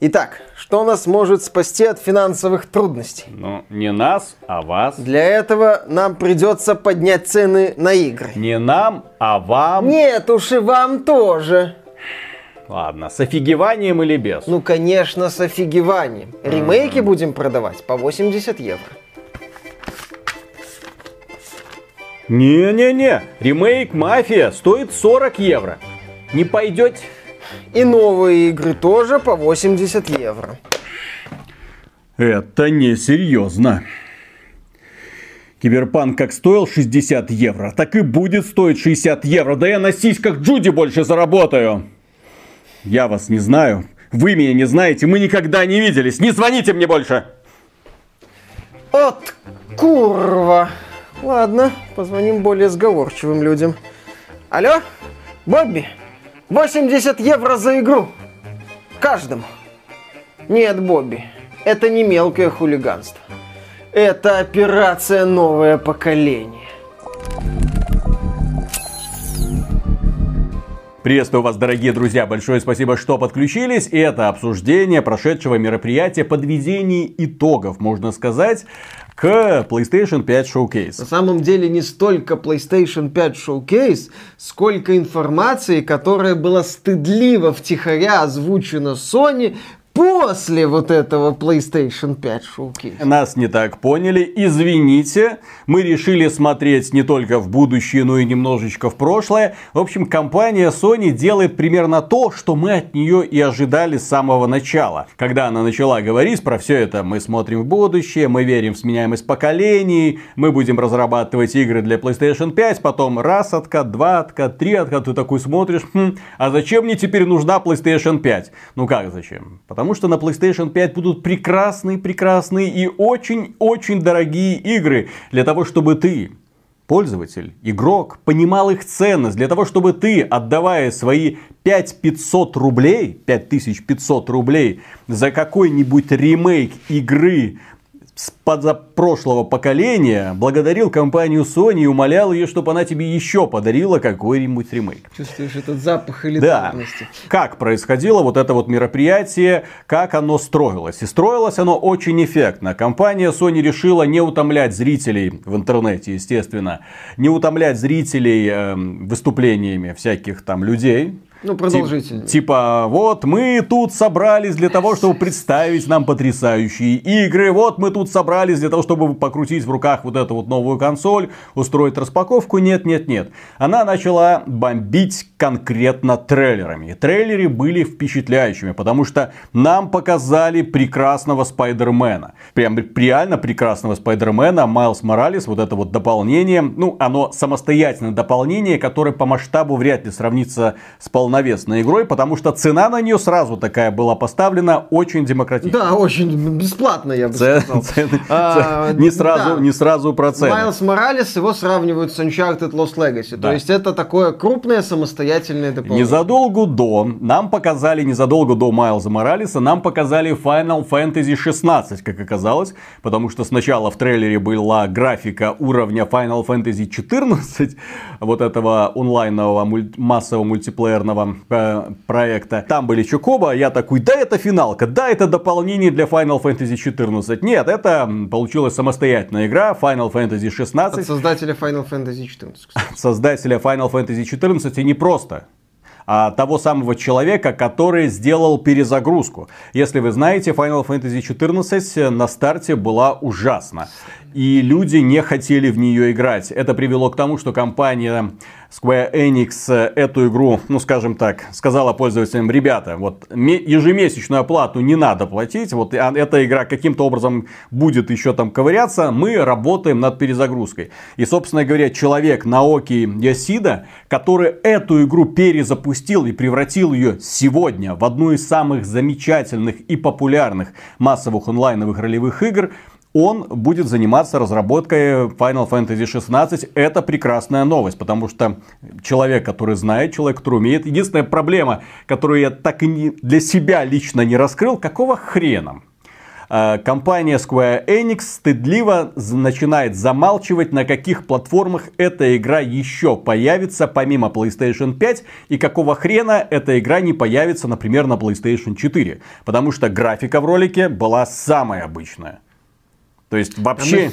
Итак, что нас может спасти от финансовых трудностей? Ну, не нас, а вас. Для этого нам придется поднять цены на игры. Не нам, а вам. Нет уж и вам тоже. Ладно, с офигеванием или без? Ну, конечно, с офигеванием. Ремейки будем продавать по 80 евро. Не-не-не, ремейк «Мафия» стоит 40 евро. Не пойдете? И новые игры тоже по 80 евро. Это несерьезно. Киберпанк как стоил 60 евро, так и будет стоить 60 евро. Да я на сиськах Джуди больше заработаю. Я вас не знаю. Вы меня не знаете. Мы никогда не виделись. Не звоните мне больше. От курва. Ладно, позвоним более сговорчивым людям. Алло, Бобби, 80 евро за игру. Каждому. Нет, Бобби, это не мелкое хулиганство. Это операция «Новое поколение». Приветствую вас, дорогие друзья. Большое спасибо, что подключились. И это обсуждение прошедшего мероприятия, подведение итогов, можно сказать, к PlayStation 5 Showcase. На самом деле не столько PlayStation 5 Showcase, сколько информации, которая была стыдливо втихаря озвучена Sony после вот этого PlayStation 5 Showcase. Нас не так поняли, извините. Мы решили смотреть не только в будущее, но и немножечко в прошлое. В общем, компания Sony делает примерно то, что мы от нее и ожидали с самого начала. Когда она начала говорить про все это, мы смотрим в будущее, мы верим в сменяемость поколений, мы будем разрабатывать игры для PlayStation 5, потом раз откат, два откат, три откат, ты такой смотришь, хм, а зачем мне теперь нужна PlayStation 5? Ну как зачем? Потому что на PlayStation 5 будут прекрасные-прекрасные и очень-очень дорогие игры для того, чтобы ты пользователь, игрок, понимал их ценность, для того, чтобы ты, отдавая свои 5500 рублей, 5500 рублей за какой-нибудь ремейк игры с позапрошлого поколения благодарил компанию Sony и умолял ее, чтобы она тебе еще подарила какой-нибудь ремейк. Чувствуешь этот запах элитарности. Да. Как происходило вот это вот мероприятие, как оно строилось. И строилось оно очень эффектно. Компания Sony решила не утомлять зрителей в интернете, естественно, не утомлять зрителей э, выступлениями всяких там людей, ну, продолжительно. Тип, типа, вот мы тут собрались для того, чтобы представить нам потрясающие игры. Вот мы тут собрались для того, чтобы покрутить в руках вот эту вот новую консоль, устроить распаковку. Нет, нет, нет. Она начала бомбить конкретно трейлерами. Трейлеры были впечатляющими, потому что нам показали прекрасного Спайдермена. Прям реально прекрасного Спайдермена. Майлз Моралес, вот это вот дополнение. Ну, оно самостоятельное дополнение, которое по масштабу вряд ли сравнится с полным полновесной игрой, потому что цена на нее сразу такая была поставлена очень демократично. Да, очень бесплатно, я бы сказал. Цены, а, не, сразу, да. не сразу про цены. Майлз Моралес его сравнивают с Uncharted Lost Legacy. Да. То есть это такое крупное самостоятельное дополнение. Незадолго до, нам показали, незадолго до Майлза Моралеса, нам показали Final Fantasy 16, как оказалось. Потому что сначала в трейлере была графика уровня Final Fantasy 14, вот этого онлайнового массового мультиплеерного главного э, проекта. Там были Чукоба, я такой, да это финалка, да это дополнение для Final Fantasy 14. Нет, это получилась самостоятельная игра Final Fantasy 16. От создателя Final Fantasy 14. Кстати. Создателя Final Fantasy 14 и не просто а, того самого человека, который сделал перезагрузку. Если вы знаете, Final Fantasy 14 на старте была ужасна. И люди не хотели в нее играть. Это привело к тому, что компания Square Enix эту игру, ну скажем так, сказала пользователям, ребята, вот ежемесячную оплату не надо платить, вот а, эта игра каким-то образом будет еще там ковыряться, мы работаем над перезагрузкой. И, собственно говоря, человек Наоки Ясида, который эту игру перезапустил и превратил ее сегодня в одну из самых замечательных и популярных массовых онлайновых ролевых игр, он будет заниматься разработкой Final Fantasy 16. Это прекрасная новость, потому что человек, который знает, человек, который умеет. Единственная проблема, которую я так и не, для себя лично не раскрыл, какого хрена? э, компания Square Enix стыдливо начинает замалчивать, на каких платформах эта игра еще появится, помимо PlayStation 5, и какого хрена эта игра не появится, например, на PlayStation 4. Потому что графика в ролике была самая обычная. То есть вообще,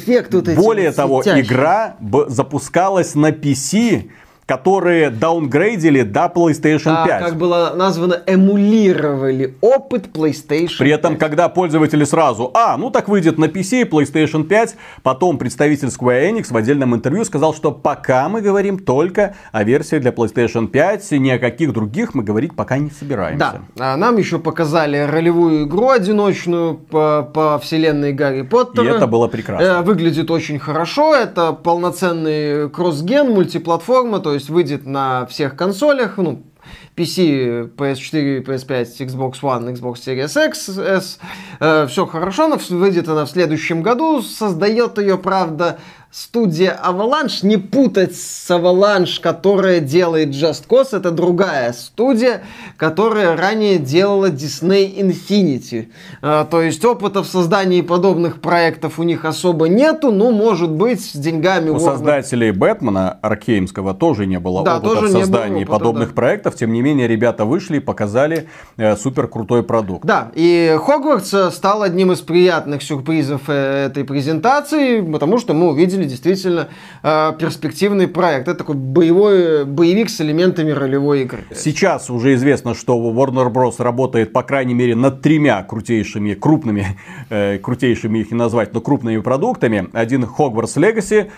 более того, игра запускалась на PC которые даунгрейдили до PlayStation 5. А, как было названо, эмулировали опыт PlayStation 5. При этом, когда пользователи сразу, а, ну так выйдет на PC, PlayStation 5, потом представитель Square Enix в отдельном интервью сказал, что пока мы говорим только о версии для PlayStation 5, ни о каких других мы говорить пока не собираемся. Да, а нам еще показали ролевую игру одиночную по, по вселенной Гарри Поттера. И это было прекрасно. Э, выглядит очень хорошо, это полноценный кроссген, мультиплатформа, то есть выйдет на всех консолях, ну, PC, PS4, PS5, Xbox One, Xbox Series X, S. Э, все хорошо, но выйдет она в следующем году. Создает ее, правда, студия Avalanche, не путать с Avalanche, которая делает Just Cause, это другая студия, которая ранее делала Disney Infinity. А, то есть опыта в создании подобных проектов у них особо нету, но может быть с деньгами У Warner... создателей Бэтмена Аркеймского тоже не было да, опыта в создании опыта, подобных да. проектов, тем не менее ребята вышли и показали э, супер крутой продукт. Да, и Хогвартс стал одним из приятных сюрпризов э, этой презентации, потому что мы увидели действительно э, перспективный проект. Это такой боевой боевик с элементами ролевой игры. Сейчас уже известно, что Warner Bros. работает, по крайней мере, над тремя крутейшими, крупными, э, крутейшими их не назвать, но крупными продуктами. Один Hogwarts Legacy.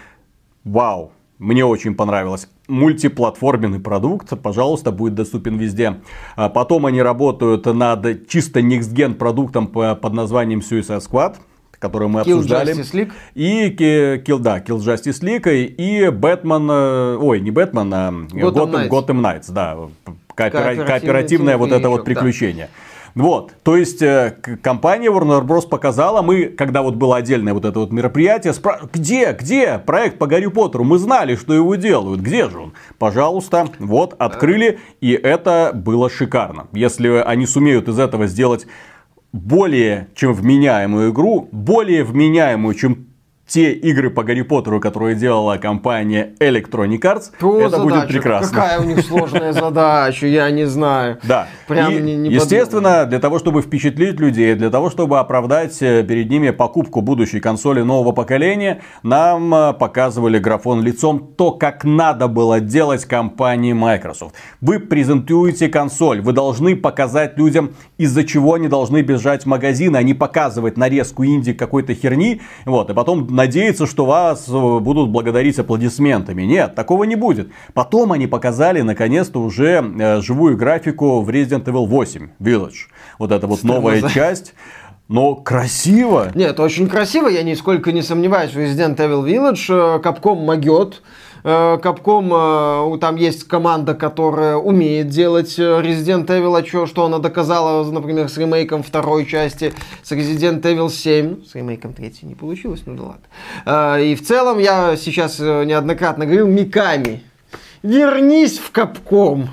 Вау, мне очень понравилось. Мультиплатформенный продукт, пожалуйста, будет доступен везде. А потом они работают над чисто gen продуктом под названием Suicide Squad которую мы Kill обсуждали. Justice League. И Kill, да, Kill Justice League и Бэтмен, э, ой, не Бэтмен, а Gotham, Gotham, Gotham Knights, да, кооперативное, кооперативное вот это вот приключение. Да. Вот, то есть э, компания Warner Bros. показала, мы, когда вот было отдельное вот это вот мероприятие, спра... где, где проект по Гарри Поттеру, мы знали, что его делают, где же он? Пожалуйста, вот, открыли, и это было шикарно. Если они сумеют из этого сделать более чем вменяемую игру, более вменяемую, чем те игры по Гарри Поттеру, которые делала компания Electronic Arts, То это задача. будет прекрасно. Какая у них сложная задача, я не знаю. Да. Прям и, не, не естественно, подумал. для того, чтобы впечатлить людей, для того, чтобы оправдать э, перед ними покупку будущей консоли нового поколения, нам э, показывали графон лицом то, как надо было делать компании Microsoft. Вы презентуете консоль, вы должны показать людям, из-за чего они должны бежать в магазин, а не показывать нарезку инди какой-то херни, вот, и потом надеяться, что вас э, будут благодарить аплодисментами. Нет, такого не будет. Потом они показали, наконец-то, уже э, живую графику в Resident Evil 8 Village. Вот это вот новая часть. Но красиво. Нет, очень красиво, я нисколько не сомневаюсь. Resident Evil Village Капком э, могет. Capcom, э, там есть команда, которая умеет делать э, Resident Evil, а что, что она доказала, например, с ремейком второй части, с Resident Evil 7, с ремейком третьей не получилось, ну да ладно. И в целом я сейчас неоднократно говорил, Миками, вернись в Capcom.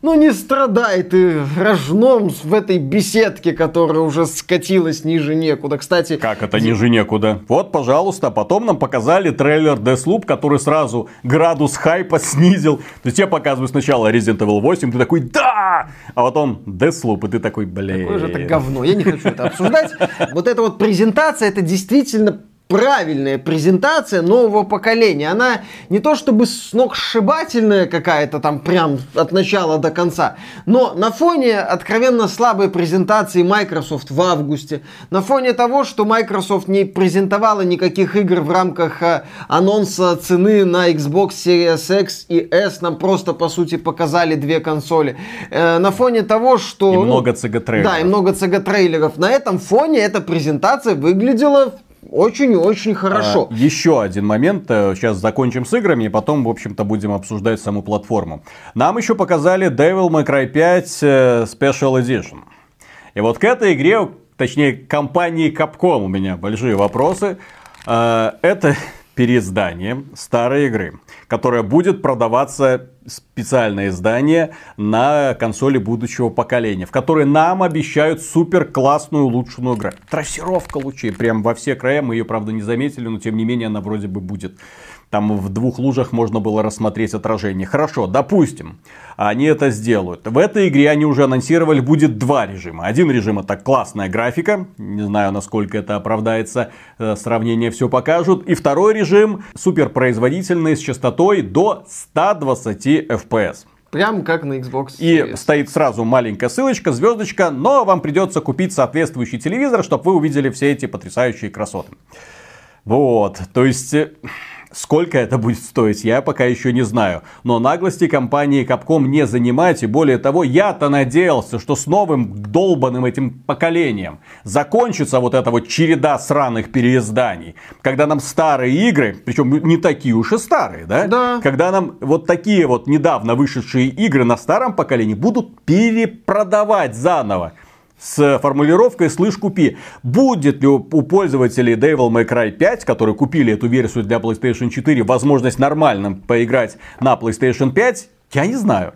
Ну не страдай ты рожном в этой беседке, которая уже скатилась ниже некуда. Кстати... Как это ниже некуда? Вот, пожалуйста, потом нам показали трейлер Deathloop, который сразу градус хайпа снизил. То есть тебе показывают сначала Resident Evil 8, ты такой, да! А потом Deathloop, и ты такой, блин. Какое же это говно, я не хочу это обсуждать. Вот эта вот презентация, это действительно правильная презентация нового поколения. Она не то чтобы сногсшибательная какая-то там прям от начала до конца, но на фоне откровенно слабой презентации Microsoft в августе, на фоне того, что Microsoft не презентовала никаких игр в рамках а, анонса цены на Xbox Series X и S, нам просто по сути показали две консоли. Э, на фоне того, что... И ну, много CG-трейлеров. Да, и много CG-трейлеров. На этом фоне эта презентация выглядела очень-очень хорошо. А, еще один момент. Сейчас э, закончим с играми, и потом, в общем-то, будем обсуждать саму платформу. Нам еще показали Devil May Cry 5 э, Special Edition. И вот к этой игре, точнее, компании Capcom у меня большие вопросы. А, это переиздание старой игры, которая будет продаваться специальное издание на консоли будущего поколения, в которой нам обещают супер классную улучшенную игру. Трассировка лучей, прям во все края, мы ее, правда, не заметили, но тем не менее она вроде бы будет. Там в двух лужах можно было рассмотреть отражение. Хорошо, допустим, они это сделают. В этой игре они уже анонсировали, будет два режима. Один режим это классная графика. Не знаю, насколько это оправдается. Э, сравнение все покажут. И второй режим суперпроизводительный с частотой до 120 FPS. Прям как на Xbox Series. И стоит сразу маленькая ссылочка, звездочка, но вам придется купить соответствующий телевизор, чтобы вы увидели все эти потрясающие красоты. Вот, то есть Сколько это будет стоить, я пока еще не знаю. Но наглости компании Capcom не занимать. И более того, я-то надеялся, что с новым долбанным этим поколением закончится вот эта вот череда сраных переизданий. Когда нам старые игры, причем не такие уж и старые, да? Да. Когда нам вот такие вот недавно вышедшие игры на старом поколении будут перепродавать заново с формулировкой «слышь, купи». Будет ли у пользователей Devil May Cry 5, которые купили эту версию для PlayStation 4, возможность нормально поиграть на PlayStation 5, я не знаю.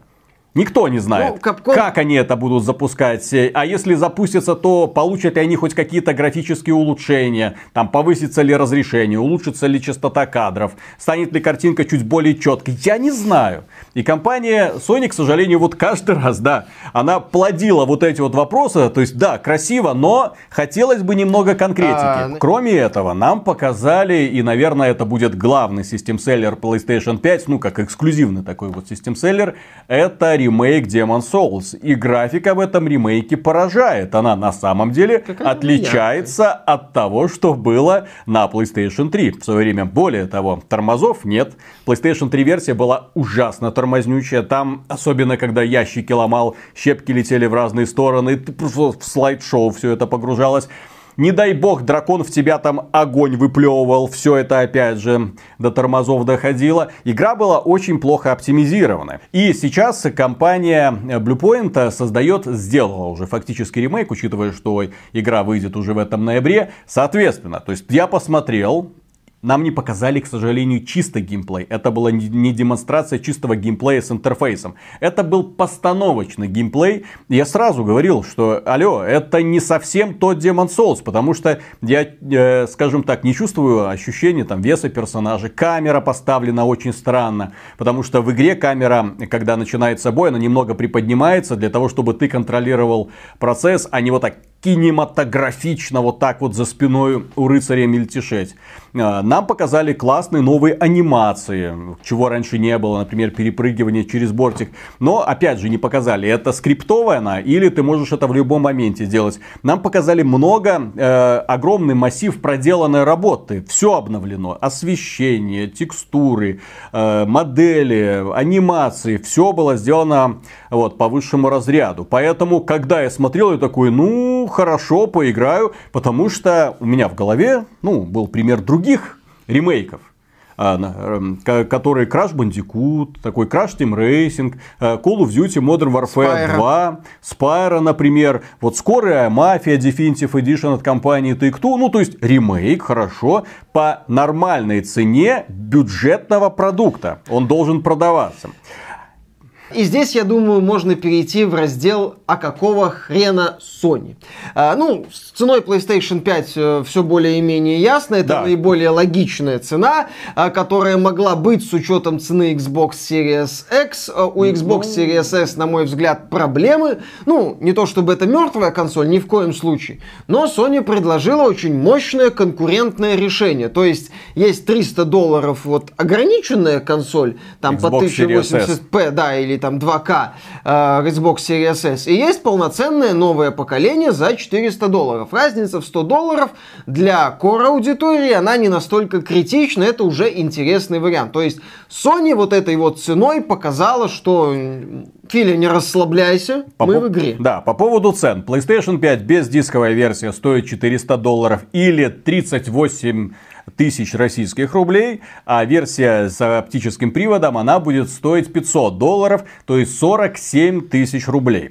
Никто не знает, ну, Capcom... как они это будут запускать. А если запустятся, то получат ли они хоть какие-то графические улучшения. Там повысится ли разрешение, улучшится ли частота кадров, станет ли картинка чуть более четкой. Я не знаю. И компания Sony, к сожалению, вот каждый раз, да, она плодила вот эти вот вопросы. То есть, да, красиво, но хотелось бы немного конкретики. А... Ну Кроме этого, нам показали, и, наверное, это будет главный систем-селлер PlayStation 5, ну, как эксклюзивный такой вот систем-селлер, это ремейк Demon Souls. И графика в этом ремейке поражает. Она на самом деле Какая отличается яркая. от того, что было на PlayStation 3 в свое время. Более того, тормозов нет. PlayStation 3 версия была ужасно тормознючая. Там, особенно когда ящики ломал, щепки летели в разные стороны, в слайд-шоу все это погружалось. Не дай бог, дракон в тебя там огонь выплевывал. Все это опять же до тормозов доходило. Игра была очень плохо оптимизирована. И сейчас компания Bluepoint создает, сделала уже фактически ремейк, учитывая, что игра выйдет уже в этом ноябре. Соответственно, то есть я посмотрел, нам не показали, к сожалению, чисто геймплей. Это была не демонстрация чистого геймплея с интерфейсом. Это был постановочный геймплей. Я сразу говорил, что, алло, это не совсем тот Demon Souls, потому что я, э, скажем так, не чувствую ощущения там веса персонажа. Камера поставлена очень странно, потому что в игре камера, когда начинается бой, она немного приподнимается для того, чтобы ты контролировал процесс, а не вот так кинематографично вот так вот за спиной у рыцаря мельтешеть. А, нам показали классные новые анимации, чего раньше не было, например, перепрыгивание через бортик. Но, опять же, не показали, это скриптовая она, или ты можешь это в любом моменте делать. Нам показали много, э, огромный массив проделанной работы. Все обновлено. Освещение, текстуры, э, модели, анимации. Все было сделано вот, по высшему разряду. Поэтому, когда я смотрел, я такой, ну, хорошо, поиграю, потому что у меня в голове, ну, был пример других ремейков а, эм, которые Crash Bandicoot, такой Crash Team Racing, э, Call of Duty Modern Warfare Spyro. 2, Spyro, например, вот скорая Mafia Definitive Edition от компании Take-Two, ну то есть ремейк, хорошо, по нормальной цене бюджетного продукта, он должен продаваться. И здесь, я думаю, можно перейти в раздел «А какого хрена Sony?». А, ну, с ценой PlayStation 5 э, все более-менее ясно. Это да. наиболее логичная цена, а, которая могла быть с учетом цены Xbox Series X. А, у Xbox ну... Series S, на мой взгляд, проблемы. Ну, не то чтобы это мертвая консоль, ни в коем случае. Но Sony предложила очень мощное конкурентное решение. То есть, есть 300 долларов вот ограниченная консоль, там Xbox по 1080p, да, или там 2К э, Xbox Series S. И есть полноценное новое поколение за 400 долларов. Разница в 100 долларов для core аудитории, она не настолько критична, это уже интересный вариант. То есть Sony вот этой вот ценой показала, что Филя, не расслабляйся, по мы по... в игре. Да, по поводу цен. PlayStation 5 без дисковой версии стоит 400 долларов или 38 тысяч российских рублей, а версия с оптическим приводом, она будет стоить 500 долларов, то есть 47 тысяч рублей.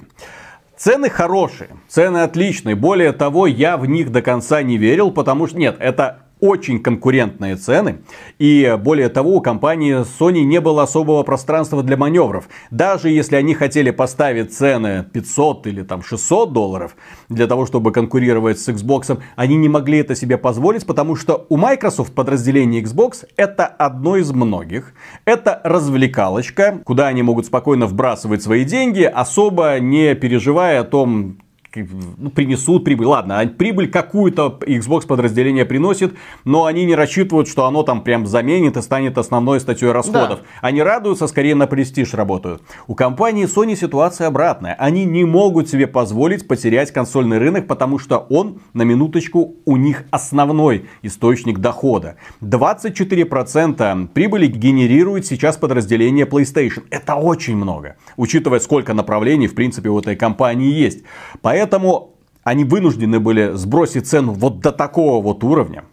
Цены хорошие, цены отличные. Более того, я в них до конца не верил, потому что, нет, это очень конкурентные цены. И более того, у компании Sony не было особого пространства для маневров. Даже если они хотели поставить цены 500 или там 600 долларов для того, чтобы конкурировать с Xbox, они не могли это себе позволить, потому что у Microsoft подразделение Xbox это одно из многих. Это развлекалочка, куда они могут спокойно вбрасывать свои деньги, особо не переживая о том, ну, принесут прибыль. Ладно, а прибыль какую-то Xbox подразделение приносит, но они не рассчитывают, что оно там прям заменит и станет основной статьей расходов. Да. Они радуются, скорее на престиж работают. У компании Sony ситуация обратная. Они не могут себе позволить потерять консольный рынок, потому что он, на минуточку, у них основной источник дохода. 24% прибыли генерирует сейчас подразделение PlayStation. Это очень много, учитывая, сколько направлений, в принципе, у этой компании есть. Поэтому Поэтому они вынуждены были сбросить цену вот до такого вот уровня.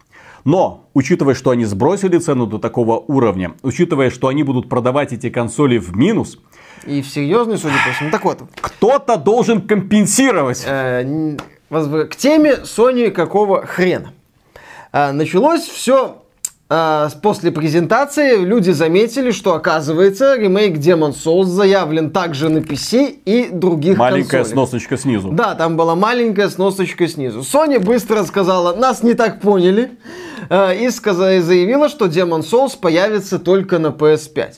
Но, учитывая, что они сбросили цену до такого уровня, учитывая, что они будут продавать эти консоли в минус, и в серьезный, судя по всему. Так вот. Кто-то должен компенсировать. Э, к теме Sony какого хрена. Э, началось все после презентации люди заметили, что оказывается ремейк Demon Souls заявлен также на PC и других Маленькая консолях. сносочка снизу. Да, там была маленькая сносочка снизу. Sony быстро сказала, нас не так поняли, а, и сказала, заявила, что Demon Souls появится только на PS5.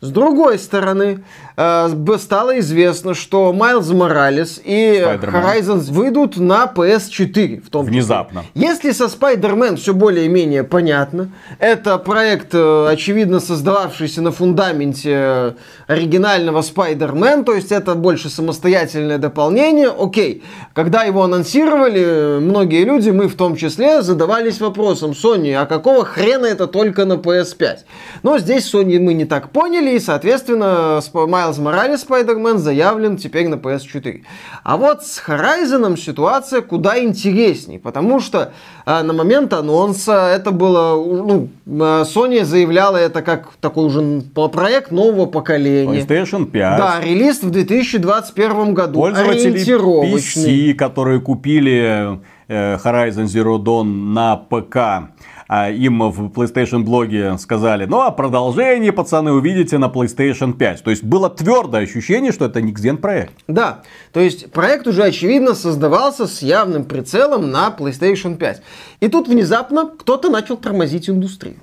С другой стороны, стало известно, что Майлз Моралес и Horizon выйдут на PS4 в том Внезапно. Числе. Если со Spider-Man все более-менее понятно, это проект, э, очевидно, создававшийся на фундаменте э, оригинального Spider-Man, то есть это больше самостоятельное дополнение, окей. Когда его анонсировали, многие люди, мы в том числе, задавались вопросом, Sony, а какого хрена это только на PS5? Но здесь Sony мы не так поняли, и, соответственно, Майлз Моралес Спайдермен заявлен теперь на PS4. А вот с Horizon ситуация куда интересней, потому что э, на момент анонса это было, ну, э, Sony заявляла это как такой уже проект нового поколения. PlayStation 5. Да, релиз в 2021 году. Пользователи PC, которые купили э, Horizon Zero Dawn на ПК, а им в PlayStation блоге сказали, ну а продолжение, пацаны, увидите на PlayStation 5. То есть было твердое ощущение, что это Никсден проект. Да, то есть проект уже очевидно создавался с явным прицелом на PlayStation 5. И тут внезапно кто-то начал тормозить индустрию.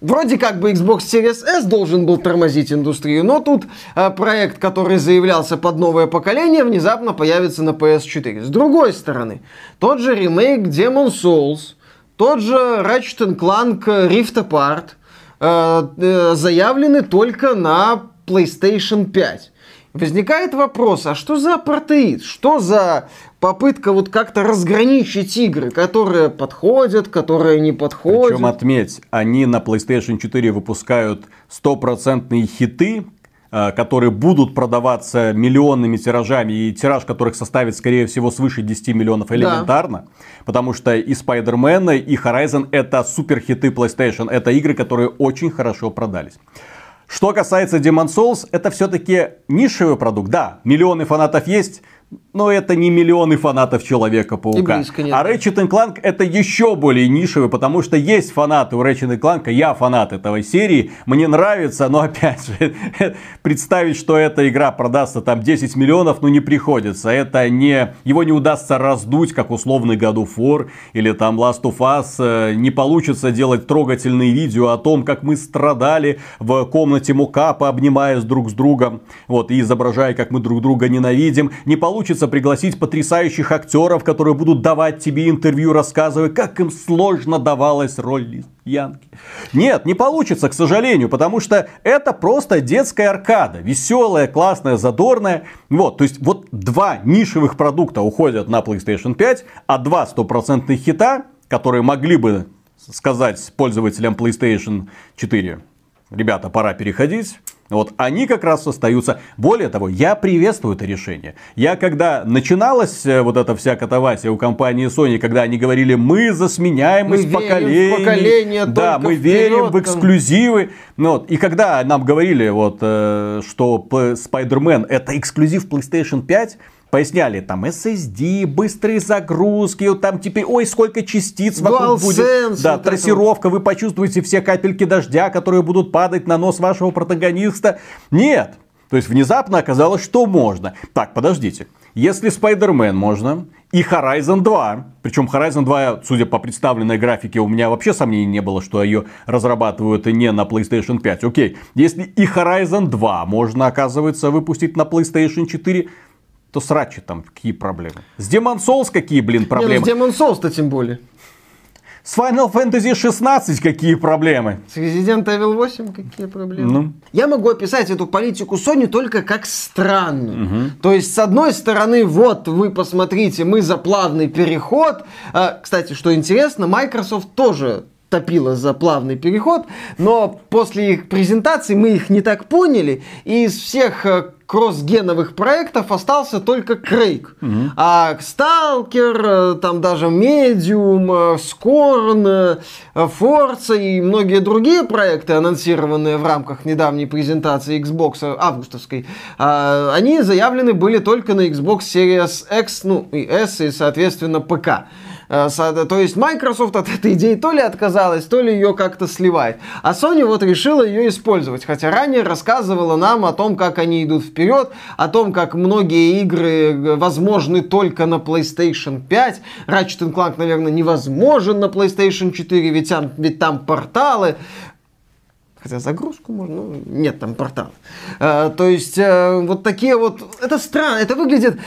Вроде как бы Xbox Series S должен был тормозить индустрию, но тут э, проект, который заявлялся под новое поколение, внезапно появится на PS4. С другой стороны, тот же ремейк Demon Souls, тот же Ratchet Clank Rift Apart э, э, заявлены только на PlayStation 5. Возникает вопрос, а что за протеид? Что за попытка вот как-то разграничить игры, которые подходят, которые не подходят? Причем отметь, они на PlayStation 4 выпускают стопроцентные хиты, Э, которые будут продаваться миллионными тиражами, и тираж которых составит, скорее всего, свыше 10 миллионов элементарно. Да. Потому что и Spider-Man, и Horizon это супер хиты PlayStation. Это игры, которые очень хорошо продались. Что касается Demon Souls, это все-таки нишевый продукт. Да, миллионы фанатов есть, но это не миллионы фанатов Человека-паука. А Ratchet Clank это еще более нишевый, потому что есть фанаты у Ratchet Clank, я фанат этой серии, мне нравится, но опять же, представить, что эта игра продастся там 10 миллионов, ну не приходится. Это не, его не удастся раздуть, как условный God of War или там Last of Us. Э, не получится делать трогательные видео о том, как мы страдали в комнате Мукапа, обнимаясь друг с другом, вот, и изображая, как мы друг друга ненавидим. Не получится получится пригласить потрясающих актеров, которые будут давать тебе интервью, рассказывая, как им сложно давалась роль Янки. Нет, не получится, к сожалению, потому что это просто детская аркада. Веселая, классная, задорная. Вот, то есть вот два нишевых продукта уходят на PlayStation 5, а два стопроцентных хита, которые могли бы сказать пользователям PlayStation 4, ребята, пора переходить вот они как раз остаются. Более того, я приветствую это решение. Я когда начиналась э, вот эта вся катавасия у компании Sony, когда они говорили, мы за сменяемость мы поколений. поколение да, мы вперед, верим в эксклюзивы. Ну, вот, и когда нам говорили, вот, э, что Spider-Man это эксклюзив PlayStation 5, Поясняли, там SSD, быстрые загрузки, там теперь, ой, сколько частиц вокруг будет. Да, вот трассировка, вы почувствуете все капельки дождя, которые будут падать на нос вашего протагониста. Нет, то есть внезапно оказалось, что можно. Так, подождите. Если Spider-Man можно, и Horizon 2, причем Horizon 2, судя по представленной графике, у меня вообще сомнений не было, что ее разрабатывают не на PlayStation 5. Окей, если и Horizon 2 можно, оказывается, выпустить на PlayStation 4, то срачи там какие проблемы. С Demon Souls какие, блин, проблемы? Не, ну с Demon Souls-то тем более. С Final Fantasy 16 какие проблемы? С Resident Evil 8 какие проблемы? Ну. Я могу описать эту политику Sony только как странную. Угу. То есть, с одной стороны, вот вы посмотрите, мы за плавный переход. А, кстати, что интересно, Microsoft тоже топила за плавный переход, но после их презентации мы их не так поняли, и из всех э, кроссгеновых проектов остался только Крейг. Угу. А Сталкер, э, там даже Медиум, Скорн, Форца и многие другие проекты, анонсированные в рамках недавней презентации Xbox августовской, а, они заявлены были только на Xbox Series X, ну и S, и соответственно ПК. Э, то есть Microsoft от этой идеи то ли отказалась, то ли ее как-то сливает. А Sony вот решила ее использовать, хотя ранее рассказывала нам о том, как они идут вперед, о том, как многие игры э, возможны только на PlayStation 5. Ratchet Clank, наверное, невозможен на PlayStation 4, ведь там, ведь там порталы. Хотя загрузку можно, ну, нет там портала. Э, то есть, э, вот такие вот, это странно, это выглядит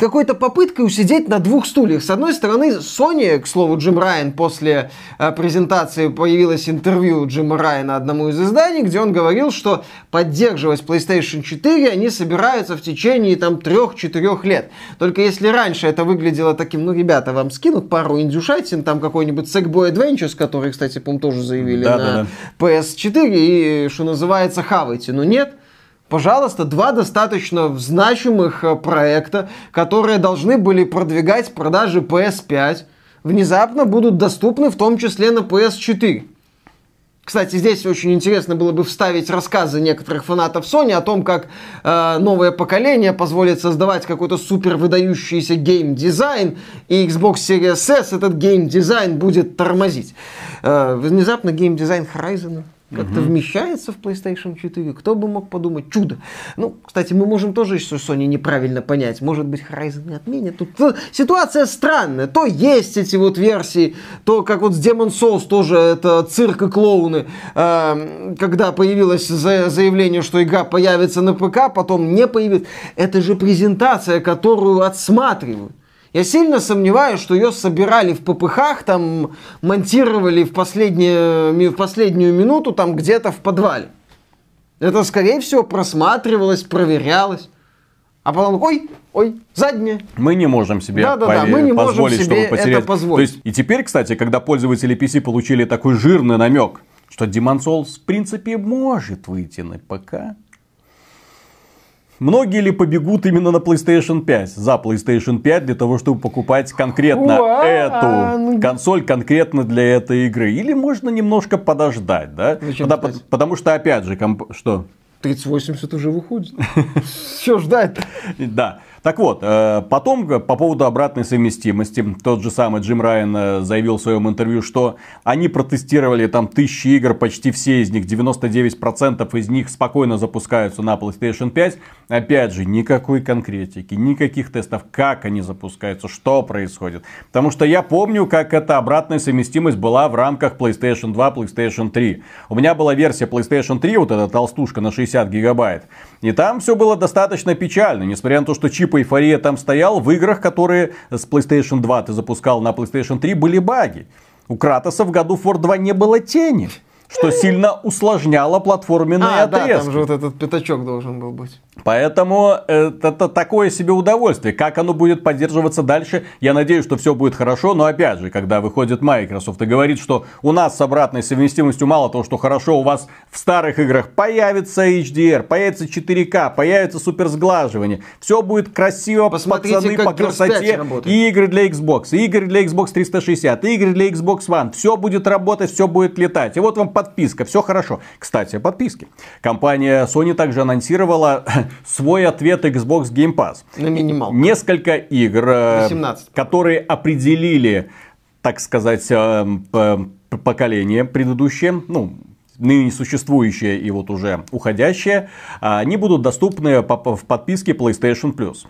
какой-то попыткой усидеть на двух стульях. С одной стороны, Sony, к слову, Джим Райан после э, презентации появилось интервью Джима Райана одному из изданий, где он говорил, что поддерживать PlayStation 4 они собираются в течение там 3-4 лет. Только если раньше это выглядело таким, ну, ребята, вам скинут пару индюшатин, там какой-нибудь Sackboy Adventures, который, кстати, по-моему, тоже заявили да, на да, да. PS4, и, что называется, хавайте. Но нет, Пожалуйста, два достаточно значимых э, проекта, которые должны были продвигать продажи PS5, внезапно будут доступны в том числе на PS4. Кстати, здесь очень интересно было бы вставить рассказы некоторых фанатов Sony о том, как э, новое поколение позволит создавать какой-то супер выдающийся гейм-дизайн, и Xbox Series S этот гейм-дизайн будет тормозить. Э, внезапно гейм-дизайн Horizon как-то угу. вмещается в PlayStation 4. Кто бы мог подумать? Чудо. Ну, кстати, мы можем тоже что Sony неправильно понять. Может быть, Horizon не отменят. Тут ну, ситуация странная. То есть эти вот версии, то как вот с Demon Souls тоже это цирк и клоуны. Э, когда появилось заявление, что игра появится на ПК, потом не появится. Это же презентация, которую отсматривают. Я сильно сомневаюсь, что ее собирали в ППХ, там монтировали в, последнюю, в последнюю минуту там где-то в подвале. Это, скорее всего, просматривалось, проверялось. А потом, ой, ой, заднее. Мы не можем себе да, да, да, мы не позволить, можем себе чтобы потерять. Это позволить. То есть, и теперь, кстати, когда пользователи PC получили такой жирный намек, что Demon Souls в принципе может выйти на ПК, Многие ли побегут именно на PlayStation 5, за PlayStation 5, для того, чтобы покупать конкретно эту консоль, конкретно для этой игры? Или можно немножко подождать, да? Потому, потому что, опять же, комп... что? 3080 уже выходит. Все ждать? Да. Так вот, э, потом по поводу обратной совместимости, тот же самый Джим Райан э, заявил в своем интервью, что они протестировали там тысячи игр, почти все из них, 99% из них спокойно запускаются на PlayStation 5. Опять же, никакой конкретики, никаких тестов, как они запускаются, что происходит. Потому что я помню, как эта обратная совместимость была в рамках PlayStation 2, PlayStation 3. У меня была версия PlayStation 3, вот эта толстушка на 60 гигабайт. И там все было достаточно печально, несмотря на то, что чип эйфория там стоял, в играх, которые с PlayStation 2 ты запускал на PlayStation 3, были баги. У Кратоса в году War 2 не было тени что сильно усложняло платформенные а, отрезки. Да, там же вот этот пятачок должен был быть. Поэтому это такое себе удовольствие. Как оно будет поддерживаться дальше, я надеюсь, что все будет хорошо. Но опять же, когда выходит Microsoft и говорит, что у нас с обратной совместимостью мало того, что хорошо, у вас в старых играх появится HDR, появится 4К, появится суперсглаживание. Все будет красиво, Посмотрите, пацаны, по красоте. И игры для Xbox, и игры для Xbox 360, и игры для Xbox One. Все будет работать, все будет летать. И вот вам подписка, все хорошо. Кстати, о подписке. Компания Sony также анонсировала свой ответ Xbox Game Pass. На минимал. Несколько игр, э, 18. которые определили, так сказать, э, поколение предыдущее, ну, ныне существующее и вот уже уходящее, а, они будут доступны в подписке PlayStation Plus.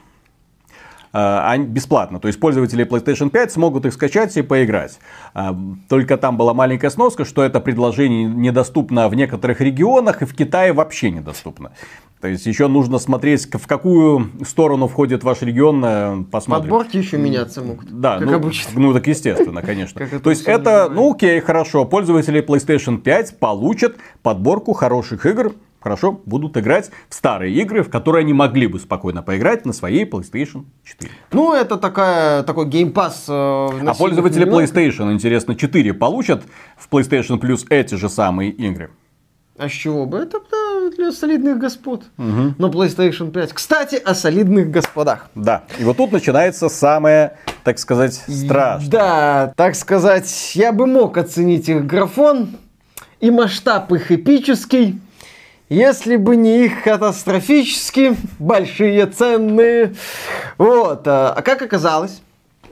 А, бесплатно. То есть пользователи PlayStation 5 смогут их скачать и поиграть. А, Только там была маленькая сноска, что это предложение недоступно в некоторых регионах и в Китае вообще недоступно. То есть еще нужно смотреть, в какую сторону входит ваш регион, э, посмотрим. Подборки еще меняться могут. Да, как ну, обычно. ну так естественно, конечно. То есть это, ну окей, хорошо, пользователи PlayStation 5 получат подборку хороших игр, хорошо, будут играть в старые игры, в которые они могли бы спокойно поиграть на своей PlayStation 4. Ну, это такая, такой геймпас. э, А пользователи PlayStation, интересно, 4 получат в PlayStation Plus эти же самые игры? А с чего бы? Это да, для солидных господ. Но PlayStation 5. Кстати, о солидных господах. Да. И вот тут начинается самое, так сказать, страшное. Да, так сказать, я бы мог оценить их графон и масштаб их эпический, если бы не их катастрофически большие цены. Вот, а а как оказалось,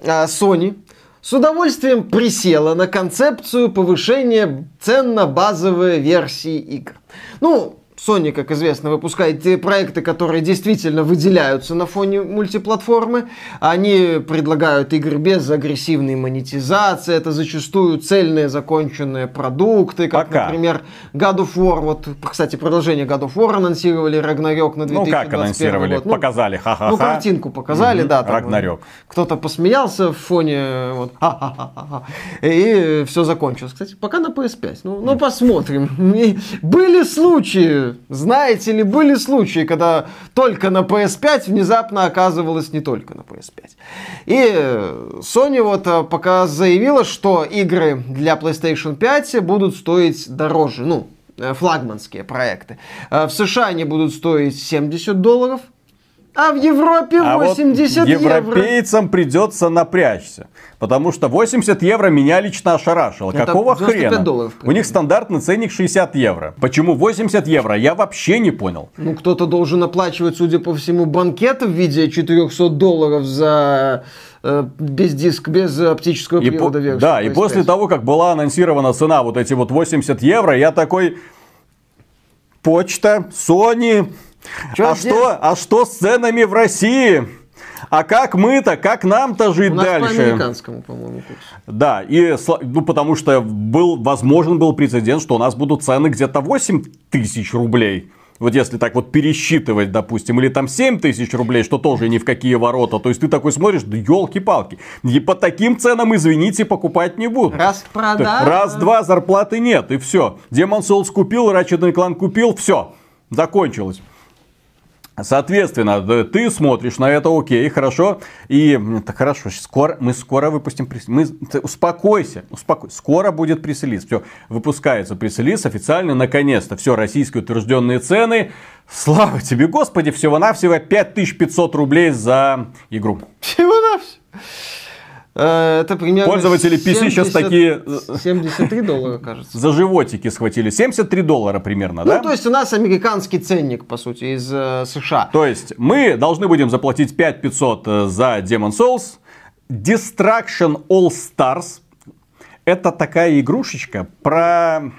а, Sony с удовольствием присела на концепцию повышения цен на базовые версии игр. Ну, Sony, как известно, выпускает те проекты, которые действительно выделяются на фоне мультиплатформы. Они предлагают игры без агрессивной монетизации. Это зачастую цельные законченные продукты, как, Пока. например, God of War. Вот, кстати, продолжение God of War анонсировали, Рагнарёк на Ну 2021 как анонсировали? год. Ну, Показали, ха-ха-ха. ну, картинку показали, Мгм, да. там, Рагнарёк. Кто-то посмеялся в фоне, вот, «Ха-ха-ха-ха-ха», и все закончилось. Кстати, пока на PS5. Ну, ну посмотрим. И Были случаи, знаете ли, были случаи, когда только на PS5 внезапно оказывалось не только на PS5. И Sony вот э, пока заявила, что игры для PlayStation 5 будут стоить дороже. Ну, э, флагманские проекты. Э, В США они будут стоить 70 долларов, а в Европе А вот 80 евро. европейцам придется напрячься. Потому что 80 евро меня лично ошарашило. Это Какого 95 хрена? долларов У них стандартный ценник 60 евро. Почему 80 евро? Я вообще не понял. Ну, кто-то должен оплачивать, судя по всему, банкет в виде 400 долларов за э, без диск, без оптического И по- привода версию да, и PS5. после того, как была анонсирована цена вот эти вот 80 евро, я такой... Почта, Sony, Чё а здесь? что, а что с ценами в России? А как мы-то, как нам-то жить У нас по дальше? американскому, по-моему, курсу. Да, и ну потому что был, возможен был прецедент, что у нас будут цены где-то 8 тысяч рублей. Вот если так вот пересчитывать, допустим, или там 7 тысяч рублей, что тоже ни в какие ворота. То есть ты такой смотришь, да елки-палки. И по таким ценам, извините, покупать не буду. Распродажа. Раз-два зарплаты нет, и все. Demon Souls купил, Ratchet Clank купил, все. Закончилось. Соответственно, ты смотришь на это, окей, хорошо. И так хорошо, скоро, мы скоро выпустим пресс- мы, успокойся, успокойся. Скоро будет пресс-релиз. Все, выпускается пресс-релиз официально, наконец-то. Все, российские утвержденные цены. Слава тебе, Господи, всего-навсего 5500 рублей за игру. Всего-навсего. Э, Это примерно Пользователи PC щас 70 такие, э, 73 доллара, кажется. За животики схватили. 73 доллара примерно, да? Ну, то есть у нас американский ценник, по сути, из э, США. То есть мы должны будем заплатить 5500 э, за Demon Souls. Destruction All Stars. Это такая игрушечка про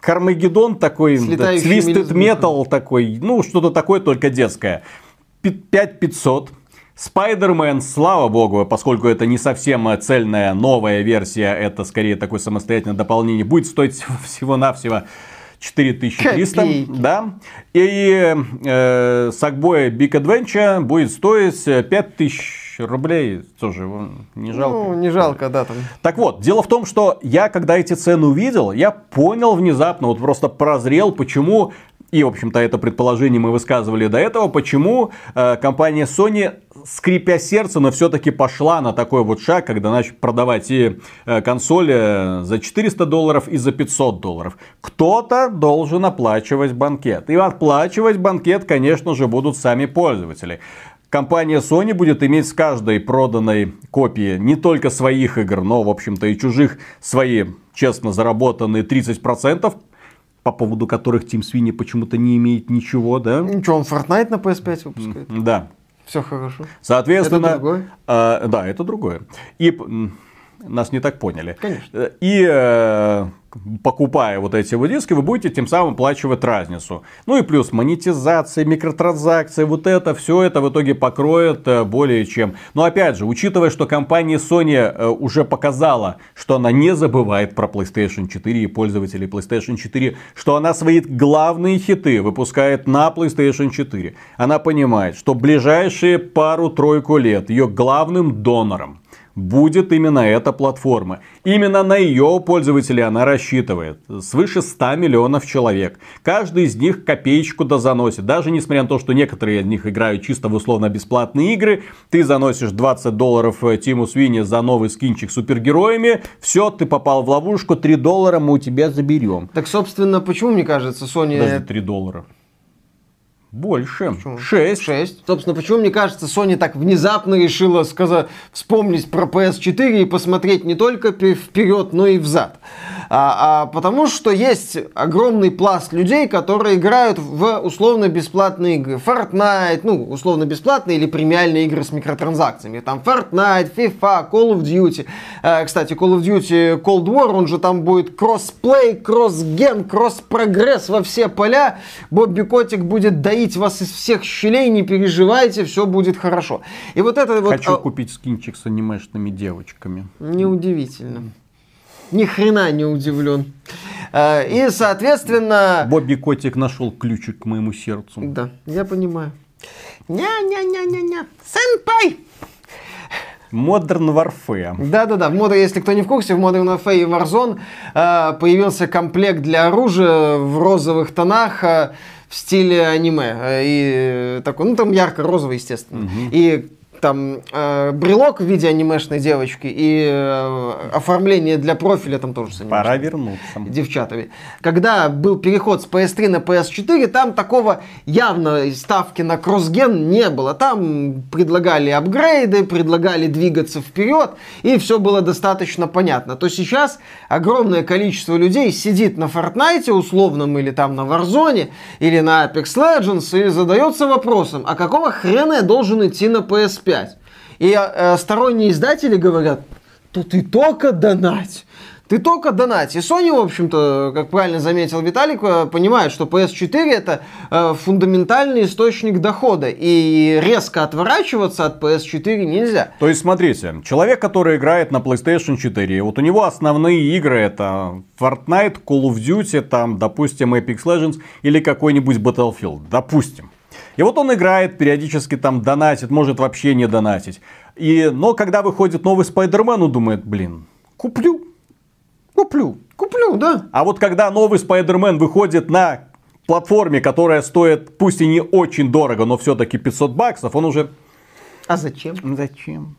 Кармагеддон такой, да, Twisted. Metal такой, ну что-то такое, только детское. Пи- 5500. Spider-Man, слава богу, поскольку это не совсем цельная новая версия, это скорее такое самостоятельное дополнение, будет стоить всего-навсего 4300. Копейки. Да. И э, Sackboy Big Adventure будет стоить э, 5000 рублей. Тоже не жалко. Ну, не жалко, да, там. Так вот, дело в том, что я, когда эти цены увидел, я понял внезапно, вот просто прозрел, почему, и, в общем-то, это предположение мы высказывали до этого, почему э, компания Sony, скрипя сердце, но все-таки пошла на такой вот шаг, когда начали продавать и э, консоли за 400 долларов и за 500 долларов. Кто-то должен оплачивать банкет. И оплачивать банкет, конечно же, будут сами пользователи. Компания Sony будет иметь с каждой проданной копии не только своих игр, но, в общем-то, и чужих свои честно заработанные 30%. По поводу которых Тим Свини почему-то не имеет ничего, да? Ничего, он Fortnite на PS5 выпускает. Да. Все хорошо. Соответственно, Это другое? э, да, это другое. И нас не так поняли. Конечно. Э, И э, покупая вот эти вот диски, вы будете тем самым оплачивать разницу. Ну и плюс монетизация, микротранзакции, вот это, все это в итоге покроет э, более чем. Но опять же, учитывая, что компания Sony уже показала, что она не забывает про PlayStation 4 и пользователей PlayStation 4, что она свои главные хиты выпускает на PlayStation 4. Она понимает, что ближайшие пару-тройку лет ее главным донором будет именно эта платформа. Именно на ее пользователей она рассчитывает. Свыше 100 миллионов человек. Каждый из них копеечку да заносит. Даже несмотря на то, что некоторые из них играют чисто в условно-бесплатные игры. Ты заносишь 20 долларов э, Тиму Свини за новый скинчик с супергероями. Все, ты попал в ловушку. 3 доллара мы у тебя заберем. Так, собственно, почему, мне кажется, Sony... Даже 3 доллара. Больше. Почему? 6. 6. Собственно, почему, мне кажется, Sony так внезапно решила сказать, вспомнить про PS4 и посмотреть не только пе- вперед, но и взад. А, а потому что есть огромный пласт людей, которые играют в условно-бесплатные игры. Fortnite, ну, условно-бесплатные или премиальные игры с микротранзакциями. Там Fortnite, FIFA, Call of Duty. Э, кстати, Call of Duty Cold War, он же там будет кроссплей, кросс-ген, кросс-прогресс во все поля. Бобби Котик будет доить вас из всех щелей, не переживайте, все будет хорошо. И вот это вот... Хочу а, купить скинчик с анимешными девочками. Неудивительно. Ни хрена не удивлен. Э, И, соответственно... Бобби Котик нашел ключик к моему сердцу. Да, я понимаю. Ня-ня-ня-ня-ня. Сенпай! Modern Warfare. Да-да-да, в моде, если кто не в курсе, в Modern Warfare и Warzone э, появился комплект для оружия в розовых тонах э, в стиле аниме. Э, И такой, ну там ярко-розовый, естественно. И там э, брелок в виде анимешной девочки и э, оформление для профиля там тоже с Пора вернуться. девчатами. Когда был переход с PS3 на PS4, там такого явно ставки на кроссген не было. Там предлагали апгрейды, предлагали двигаться вперед, и все было достаточно понятно. То сейчас огромное количество людей сидит на Fortnite условном или там на Warzone или на Apex Legends и задается вопросом, а какого хрена я должен идти на PS5? И э, сторонние издатели говорят, то ты только донать. Ты только донать. И Sony, в общем-то, как правильно заметил Виталик, э, понимает, что PS4 это э, фундаментальный источник дохода. И резко отворачиваться от PS4 нельзя. То есть, смотрите, человек, который играет на PlayStation 4, вот у него основные игры это Fortnite, Call of Duty, там, допустим, Apex Legends или какой-нибудь Battlefield, допустим. И вот он играет, периодически там донатит, может вообще не донатить. И, но когда выходит новый Spider-Man, он думает, блин, куплю, куплю. Куплю, да. А вот когда новый Spider-Man выходит на платформе, которая стоит, пусть и не очень дорого, но все-таки 500 баксов, он уже... А зачем? Зачем?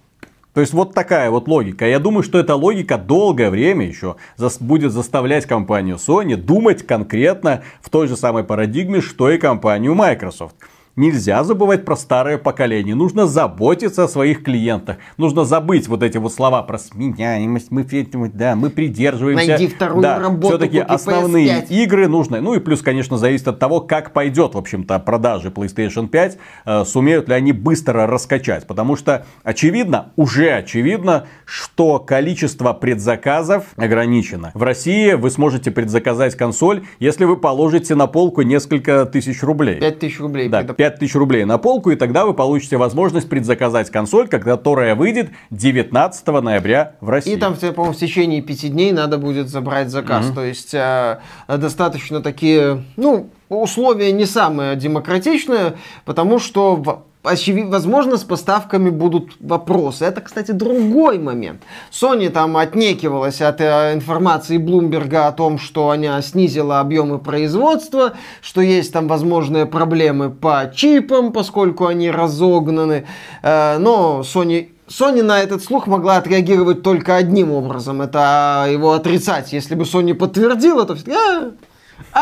То есть вот такая вот логика. Я думаю, что эта логика долгое время еще будет заставлять компанию Sony думать конкретно в той же самой парадигме, что и компанию Microsoft. Нельзя забывать про старое поколение. Нужно заботиться о своих клиентах. Нужно забыть вот эти вот слова про сменяемость. Мы, да, мы придерживаемся. Найди вторую да, работу, Все-таки основные PS5. игры нужны. Ну и плюс, конечно, зависит от того, как пойдет, в общем-то, продажи PlayStation 5. э, сумеют ли они быстро раскачать. Потому что очевидно, уже очевидно, что количество предзаказов ограничено. В России вы сможете предзаказать консоль, если вы положите на полку несколько тысяч рублей. 5000 рублей. Да, 5000 рублей на полку, и тогда вы получите возможность предзаказать консоль, которая выйдет 19 ноября в России. И там, по-моему, в течение пяти дней надо будет забрать заказ. То есть э, достаточно такие, ну, условия не самые демократичные, потому что Возможно, с поставками будут вопросы. Это, кстати, другой момент. Sony там отнекивалась от э, информации Блумберга о том, что она снизила объемы производства, что есть там возможные проблемы по чипам, поскольку они разогнаны. Э, но Sony Sony на этот слух могла отреагировать только одним образом. Это его отрицать. Если бы Sony подтвердила, то все «А,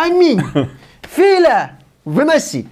аминь. Филя, выноси.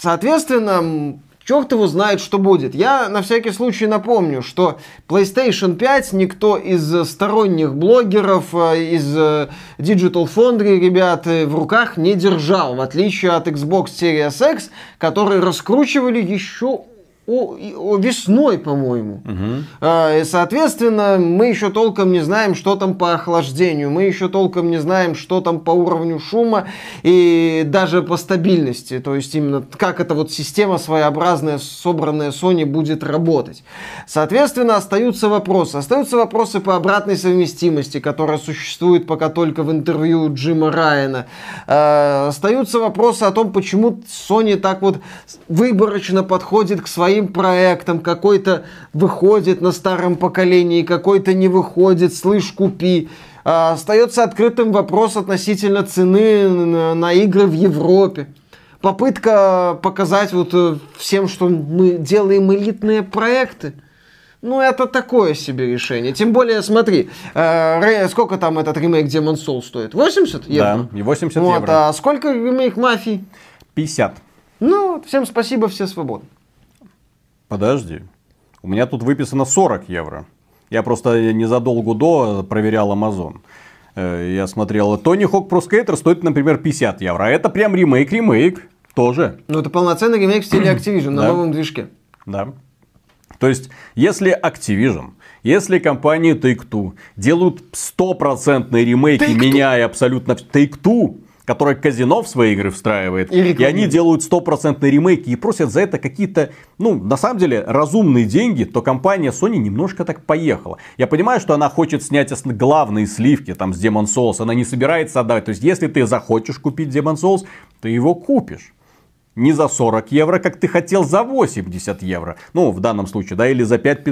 Э, Соответственно, черт его знает, что будет. Я на всякий случай напомню, что PlayStation 5 никто из сторонних блогеров, э, из э, Digital Foundry ребят в руках не держал, в отличие от Xbox Series X, которые раскручивали еще о, о, весной, по-моему. Угу. соответственно, мы еще толком не знаем, что там по охлаждению, мы еще толком не знаем, что там по уровню шума и даже по стабильности. То есть именно как эта вот система своеобразная, собранная Sony будет работать. Соответственно, остаются вопросы. Остаются вопросы по обратной совместимости, которая существует пока только в интервью Джима Райана. Э, остаются вопросы о том, почему Sony так вот выборочно подходит к своим своим проектом, какой-то выходит на старом поколении, какой-то не выходит, слышь, купи. А, остается открытым вопрос относительно цены на игры в Европе. Попытка показать вот э, всем, что мы делаем элитные проекты. Ну, это такое себе решение. Тем более, смотри, э, сколько там этот ремейк Demon Soul стоит? 80 евро? Да, и 80 вот, евро. А сколько ремейк Мафии? 50. Ну, всем спасибо, все свободны. Подожди. У меня тут выписано 40 евро. Я просто незадолго до проверял Amazon. Э, я смотрел, Тони Хок Pro Skater стоит, например, 50 евро. А это прям ремейк-ремейк тоже. Ну, это полноценный ремейк в стиле Activision на новом движке. Да. То есть, если Activision, если компании Take-Two делают стопроцентные ремейки, меняя абсолютно Take-Two, которая казино в свои игры встраивает. И, и они делают стопроцентные ремейки и просят за это какие-то, ну, на самом деле, разумные деньги, то компания Sony немножко так поехала. Я понимаю, что она хочет снять главные сливки там с Demon Souls, она не собирается отдавать. То есть, если ты захочешь купить Demon Souls, ты его купишь не за 40 евро, как ты хотел, за 80 евро. Ну, в данном случае, да, или за 5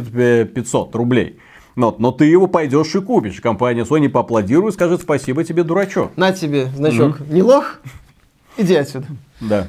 500 рублей. Но, но ты его пойдешь и купишь. Компания Sony поаплодирует, скажет спасибо тебе, дурачок. На тебе значок. Mm-hmm. Не лох? Иди отсюда. Да.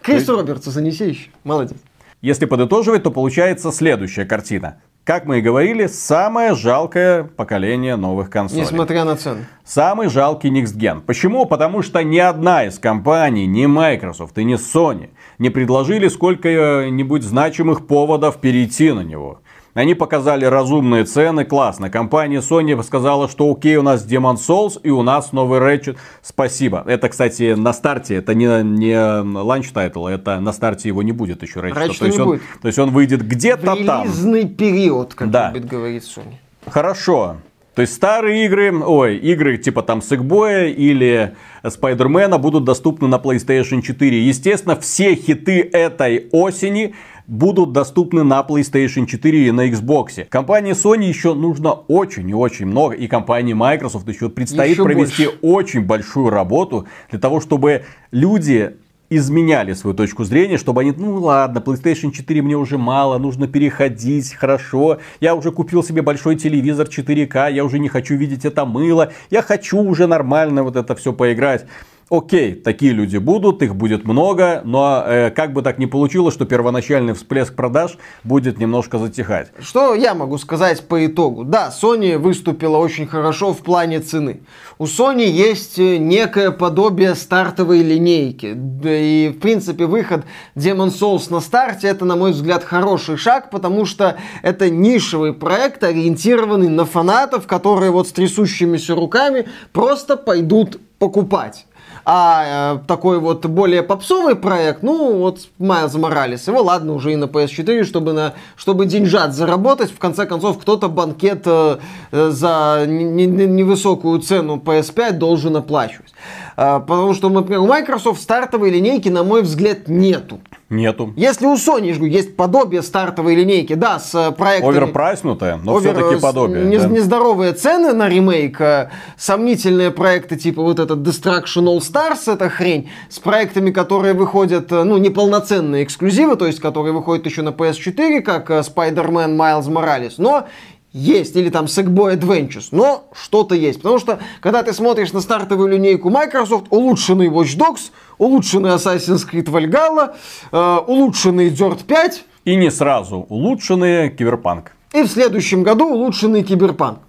Крис Робертса занеси еще. Молодец. Если подытоживать, то получается следующая картина. Как мы и говорили, самое жалкое поколение новых консолей. Несмотря на цену. Самый жалкий Next Gen. Почему? Потому что ни одна из компаний, ни Microsoft и ни Sony не предложили сколько-нибудь значимых поводов перейти на него. Они показали разумные цены, классно. Компания Sony сказала, что окей, у нас Demon Souls и у нас новый Ratchet. Спасибо. Это, кстати, на старте, это не, не launch title, это на старте его не будет еще Ratchet. Ratchet то, есть он, будет. то есть он выйдет где-то там. Релизный период, как да. любит говорить Sony. Хорошо. То есть старые игры, ой, игры типа там Сэкбоя или Спайдермена будут доступны на PlayStation 4. Естественно, все хиты этой осени будут доступны на PlayStation 4 и на Xbox. Компании Sony еще нужно очень и очень много, и компании Microsoft еще предстоит еще провести больше. очень большую работу для того, чтобы люди изменяли свою точку зрения, чтобы они, ну ладно, PlayStation 4 мне уже мало, нужно переходить, хорошо, я уже купил себе большой телевизор 4К, я уже не хочу видеть это мыло, я хочу уже нормально вот это все поиграть. Окей, такие люди будут, их будет много, но э, как бы так ни получилось, что первоначальный всплеск продаж будет немножко затихать. Что я могу сказать по итогу? Да, Sony выступила очень хорошо в плане цены. У Sony есть э, некое подобие стартовой линейки. И, в принципе, выход Demon Souls на старте, это, на мой взгляд, хороший шаг, потому что это нишевый проект, ориентированный на фанатов, которые вот с трясущимися руками просто пойдут покупать. А э, такой вот более попсовый проект, ну вот Майлз Моралес, его ладно уже и на PS4, чтобы, на, чтобы деньжат заработать, в конце концов кто-то банкет э, э за невысокую цену PS5 должен оплачивать. А, потому что, например, у Microsoft стартовой линейки, на мой взгляд, нету. Нету. Если у Sony есть подобие стартовой линейки, да, с э, проектами... Оверпрайснутое, но овер... все-таки подобие. Не, да. Нездоровые цены на ремейк, э, сомнительные проекты типа вот этот Destruction All Stars, эта хрень, с проектами, которые выходят, э, ну, неполноценные эксклюзивы, то есть которые выходят еще на PS4, как Spider-Man Miles Morales, но есть, или там Sackboy Adventures, но что-то есть. Потому что, когда ты смотришь на стартовую линейку Microsoft, улучшенный Watch Dogs, улучшенный Assassin's Creed Valhalla, э, улучшенный Dirt 5. И не сразу, улучшенный Киберпанк. И в следующем году улучшенный Киберпанк.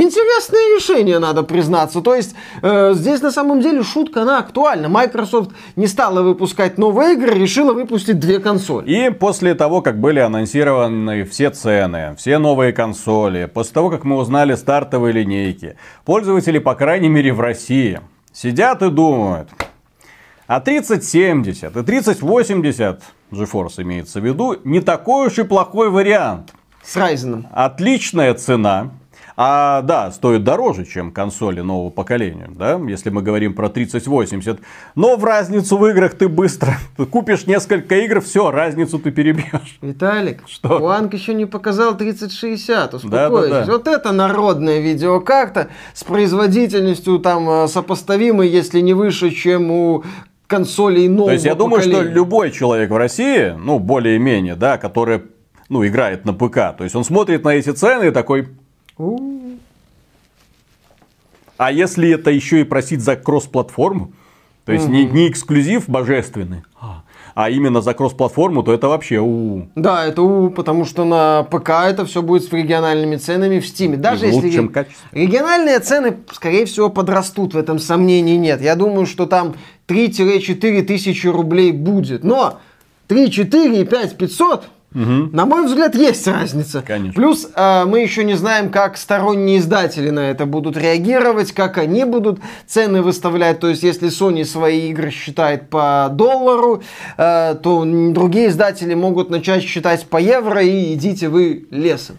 Интересное решение, надо признаться. То есть, э, здесь на самом деле шутка, она актуальна. Microsoft не стала выпускать новые игры, решила выпустить две консоли. И после того, как были анонсированы все цены, все новые консоли, после того, как мы узнали стартовые линейки, пользователи, по крайней мере в России, сидят и думают, а 3070 и 3080, GeForce имеется в виду, не такой уж и плохой вариант. С Ryzen. Отличная цена, а да, стоит дороже, чем консоли нового поколения, да, если мы говорим про 3080. Но в разницу в играх ты быстро ты купишь несколько игр, все, разницу ты перебьешь. Виталик, Что? Уанг еще не показал 3060, успокойся. Да, да, да. Вот это народная видеокарта с производительностью там э, сопоставимой, если не выше, чем у консолей нового То есть я думаю, что поколения. любой человек в России, ну, более-менее, да, который, ну, играет на ПК, то есть он смотрит на эти цены и такой, а если это еще и просить за кросс-платформу, то есть не, не эксклюзив божественный, а, а именно за кросс-платформу, то это вообще у Да, это у, потому что на ПК это все будет с региональными ценами в Стиме. Даже в если ре- региональные цены, скорее всего, подрастут, в этом сомнений нет. Я думаю, что там 3-4 тысячи рублей будет. Но 3, 4 и 5 500, на мой взгляд, есть разница. Конечно. Плюс э, мы еще не знаем, как сторонние издатели на это будут реагировать, как они будут цены выставлять. То есть, если Sony свои игры считает по доллару, э, то другие издатели могут начать считать по евро и идите вы лесом.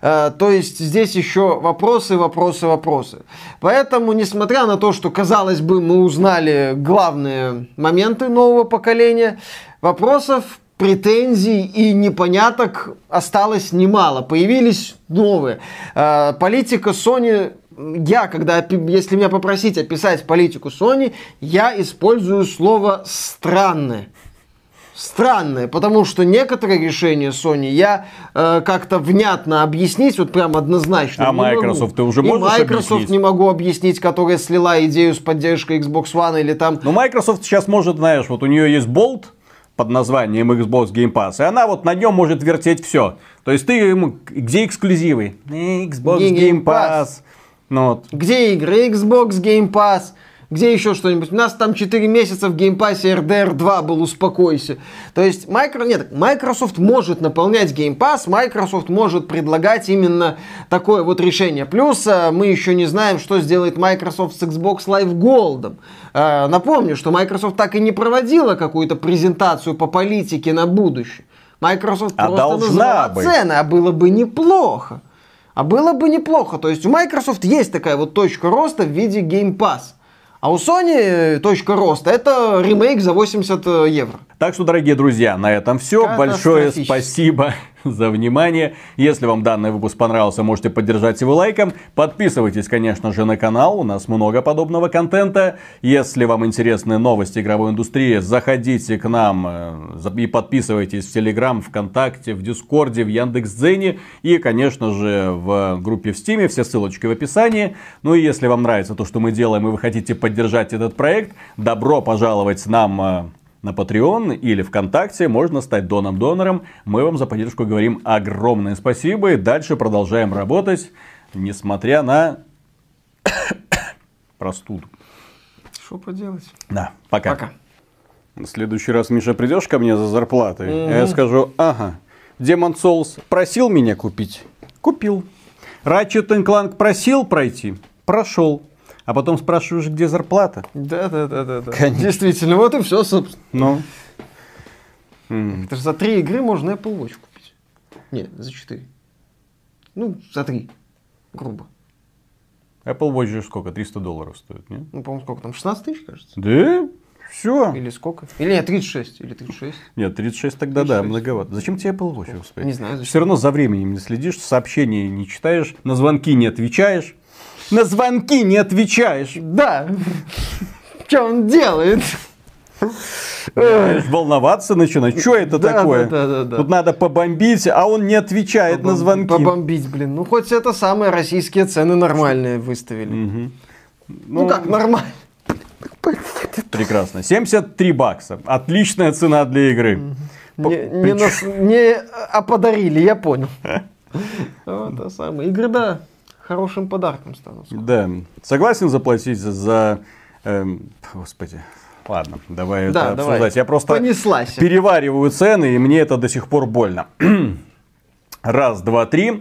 Э, то есть, здесь еще вопросы, вопросы, вопросы. Поэтому, несмотря на то, что, казалось бы, мы узнали главные моменты нового поколения, вопросов претензий и непоняток осталось немало. Появились новые. Э, Политика Sony я, когда, если меня попросить описать политику Sony, я использую слово «странное». Странное, потому что некоторые решения Sony я э, как-то внятно объяснить, вот прям однозначно. А не могу. Microsoft ты уже И можешь Microsoft объяснить? не могу объяснить, которая слила идею с поддержкой Xbox One или там Ну, Microsoft сейчас может, знаешь, вот у нее есть болт под названием Xbox Game Pass, и она вот на нем может вертеть все. То есть ты ему, где эксклюзивы? Xbox Game Game Pass. Pass. Ну, вот. Где игры? Xbox Game Pass. Где еще что-нибудь? У нас там 4 месяца в Pass RDR 2 был, успокойся. То есть Micro... Нет, Microsoft может наполнять Pass, Microsoft может предлагать именно такое вот решение. Плюс э, мы еще не знаем, что сделает Microsoft с Xbox Live Gold. Э, Напомню, что Microsoft так и не проводила какую-то презентацию по политике на будущее. Microsoft А просто должна назвала быть. цены, а было бы неплохо. А было бы неплохо. То есть у Microsoft есть такая вот точка роста в виде Game Pass. А у Sony э, точка роста это ремейк за 80 евро. Так что, дорогие друзья, на этом все. Большое спасибо за внимание. Если вам данный выпуск понравился, можете поддержать его лайком. Подписывайтесь, конечно же, на канал. У нас много подобного контента. Если вам интересны новости игровой индустрии, заходите к нам э, и подписывайтесь в Телеграм, ВКонтакте, в Дискорде, в Яндекс.Дзене и, конечно же, в группе в Стиме. Все ссылочки в описании. Ну и если вам нравится то, что мы делаем, и вы хотите поддержать этот проект, добро пожаловать нам э, на Patreon или ВКонтакте. Можно стать доном-донором. Мы вам за поддержку говорим огромное спасибо. И дальше продолжаем работать, несмотря на простуду. Что поделать? Да, пока. Пока. В следующий раз, Миша, придешь ко мне за зарплатой, а я скажу, ага, Демон Souls просил меня купить? Купил. Ratchet Clank просил пройти? Прошел. А потом спрашиваешь, где зарплата? Да, да, да, да, да. Конечно. Действительно, вот и все, собственно. Ну. Это же за три игры можно Apple Watch купить. Нет, за четыре. Ну, за три. Грубо. Apple Watch же сколько? 300 долларов стоит, нет? Ну, по-моему, сколько там? 16 тысяч, кажется? Да? Все. Или сколько? Или нет, 36. Или 36. Нет, 36 тогда да, 36. многовато. Зачем тебе Apple Watch, господи? Не знаю, зачем. Все равно за временем не следишь, сообщения не читаешь, на звонки не отвечаешь. На звонки не отвечаешь. Да. Что он делает? Волноваться начинать. Что это Да, такое? да, да, да, да. Тут надо побомбить, а он не отвечает на звонки. Побомбить, блин. Ну, хоть это самые российские цены нормальные выставили. Мгм. Ну, как нормально? Прекрасно. 73 бакса. Отличная цена для игры. По- Не, не, нас- не, а подарили, я понял. Вот, а самое. Игры, да, Хорошим подарком станут. Да. Согласен заплатить за... эм, господи. Ладно, давай Да, это давай. обсуждать. Я просто Понеслась. перевариваю цены, и мне это до сих пор больно. Раз, два, три.